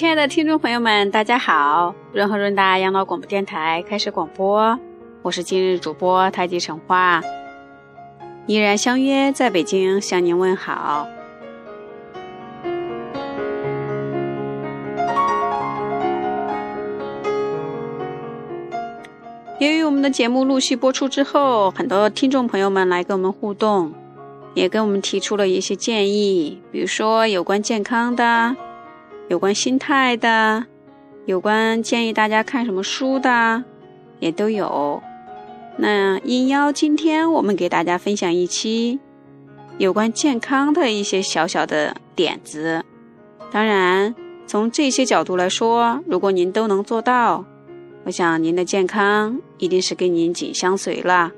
亲爱的听众朋友们，大家好！润和润达养老广播电台开始广播，我是今日主播太极陈花，依然相约在北京向您问好。由于我们的节目陆续播出之后，很多听众朋友们来跟我们互动，也跟我们提出了一些建议，比如说有关健康的。有关心态的，有关建议大家看什么书的，也都有。那应邀今天我们给大家分享一期有关健康的一些小小的点子。当然，从这些角度来说，如果您都能做到，我想您的健康一定是跟您紧相随了。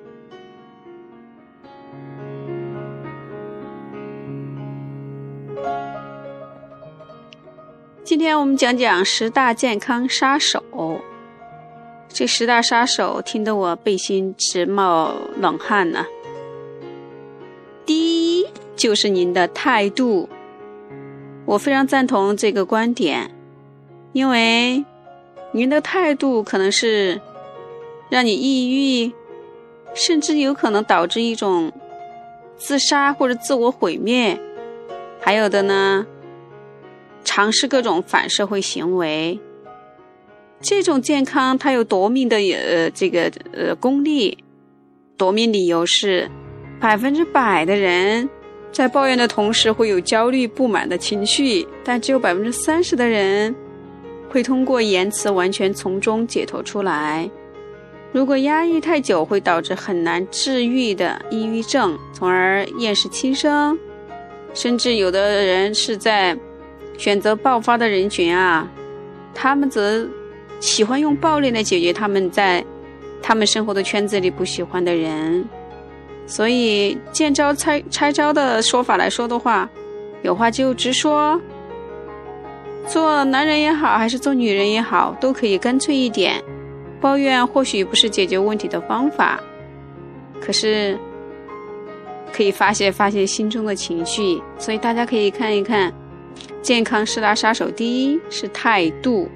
今天我们讲讲十大健康杀手。这十大杀手听得我背心直冒冷汗呢。第一就是您的态度，我非常赞同这个观点，因为您的态度可能是让你抑郁，甚至有可能导致一种自杀或者自我毁灭，还有的呢。尝试各种反社会行为，这种健康它有夺命的呃这个呃功力，夺命理由是百分之百的人在抱怨的同时会有焦虑不满的情绪，但只有百分之三十的人会通过言辞完全从中解脱出来。如果压抑太久，会导致很难治愈的抑郁症，从而厌世轻生，甚至有的人是在。选择爆发的人群啊，他们则喜欢用暴力来解决他们在他们生活的圈子里不喜欢的人。所以见招拆拆招的说法来说的话，有话就直说。做男人也好，还是做女人也好，都可以干脆一点。抱怨或许不是解决问题的方法，可是可以发泄发泄心中的情绪。所以大家可以看一看。健康十大杀手，第一是态度。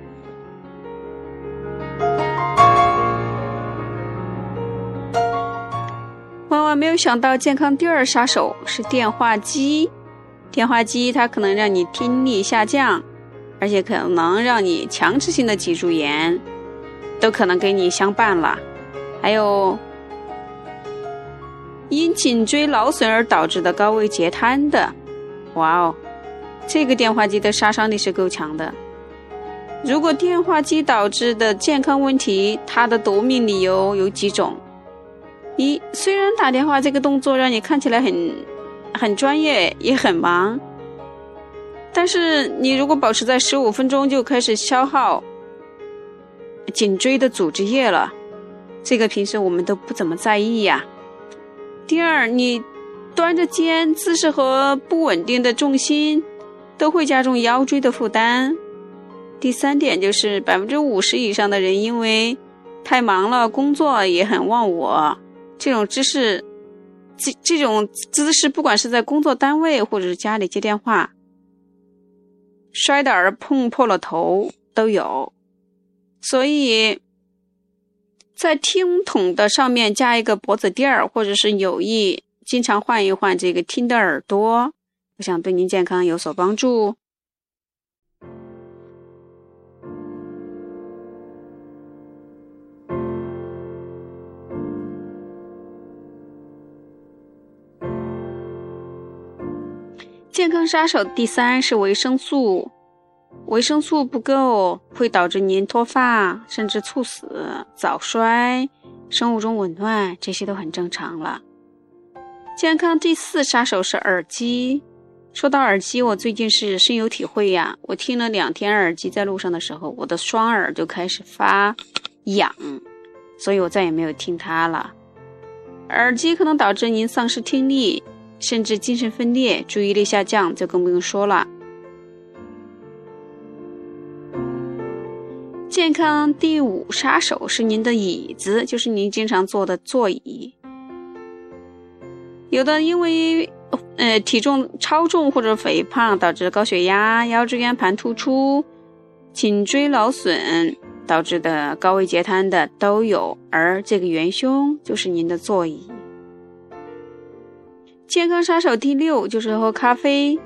万万没有想到，健康第二杀手是电话机。电话机它可能让你听力下降，而且可能让你强制性的脊柱炎，都可能跟你相伴了。还有因颈椎劳损而导致的高位截瘫的，哇哦！这个电话机的杀伤力是够强的。如果电话机导致的健康问题，它的夺命理由有几种：一，虽然打电话这个动作让你看起来很很专业，也很忙，但是你如果保持在十五分钟就开始消耗颈椎的组织液了，这个平时我们都不怎么在意呀。第二，你端着肩姿势和不稳定的重心。都会加重腰椎的负担。第三点就是百分之五十以上的人因为太忙了，工作也很忘我。这种姿势，这这种姿势，不管是在工作单位或者是家里接电话，摔倒而碰破了头都有。所以，在听筒的上面加一个脖子垫儿，或者是有意经常换一换这个听的耳朵。我想对您健康有所帮助。健康杀手第三是维生素，维生素不够会导致您脱发，甚至猝死、早衰、生物钟紊乱，这些都很正常了。健康第四杀手是耳机。说到耳机，我最近是深有体会呀。我听了两天耳机，在路上的时候，我的双耳就开始发痒，所以我再也没有听它了。耳机可能导致您丧失听力，甚至精神分裂、注意力下降，就更不用说了。健康第五杀手是您的椅子，就是您经常坐的座椅。有的因为。呃，体重超重或者肥胖导致高血压、腰椎间盘突出，颈椎劳损导致的高位截瘫的都有，而这个元凶就是您的座椅。健康杀手第六就是喝咖啡，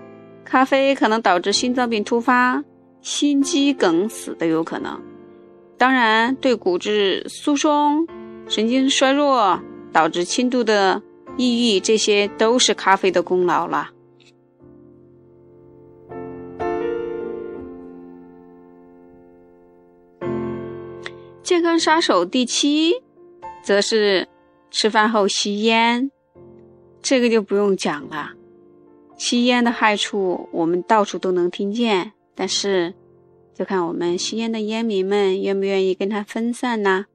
咖啡可能导致心脏病突发、心肌梗死都有可能。当然，对骨质疏松、神经衰弱导致轻度的抑郁，这些都是咖啡的功劳了。健康杀手第七，则是吃饭后吸烟。这个就不用讲了，吸烟的害处我们到处都能听见，但是就看我们吸烟的烟民们愿不愿意跟它分散呢？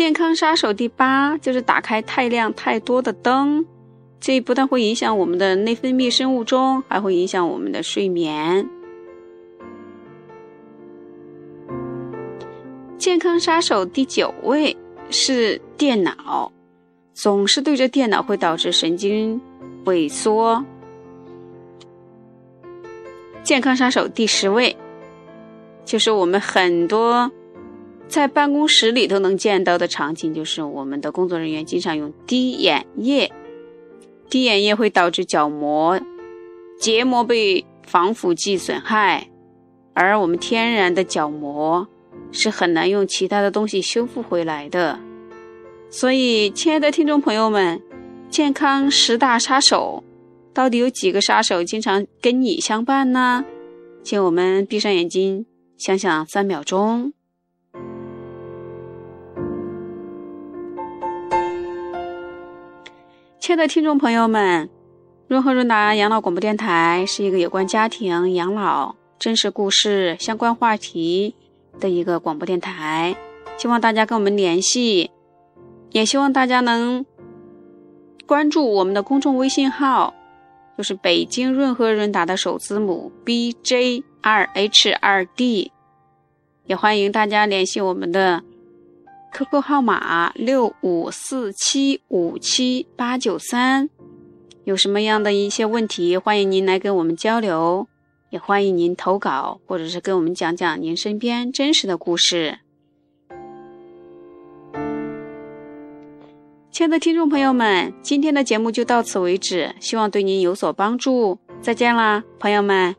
健康杀手第八就是打开太亮太多的灯，这不但会影响我们的内分泌生物钟，还会影响我们的睡眠。健康杀手第九位是电脑，总是对着电脑会导致神经萎缩。健康杀手第十位就是我们很多在办公室里都能见到的场景，就是我们的工作人员经常用滴眼液，滴眼液会导致角膜、结膜被防腐剂损害，而我们天然的角膜。是很难用其他的东西修复回来的，所以，亲爱的听众朋友们，健康十大杀手，到底有几个杀手经常跟你相伴呢？请我们闭上眼睛想想三秒钟。亲爱的听众朋友们，润和润达养老广播电台是一个有关家庭养老真实故事相关话题。的一个广播电台，希望大家跟我们联系，也希望大家能关注我们的公众微信号，就是北京润和润达的首字母 B J 二 H 二 D，也欢迎大家联系我们的 QQ 号码六五四七五七八九三，有什么样的一些问题，欢迎您来跟我们交流。也欢迎您投稿，或者是跟我们讲讲您身边真实的故事。亲爱的听众朋友们，今天的节目就到此为止，希望对您有所帮助。再见啦，朋友们。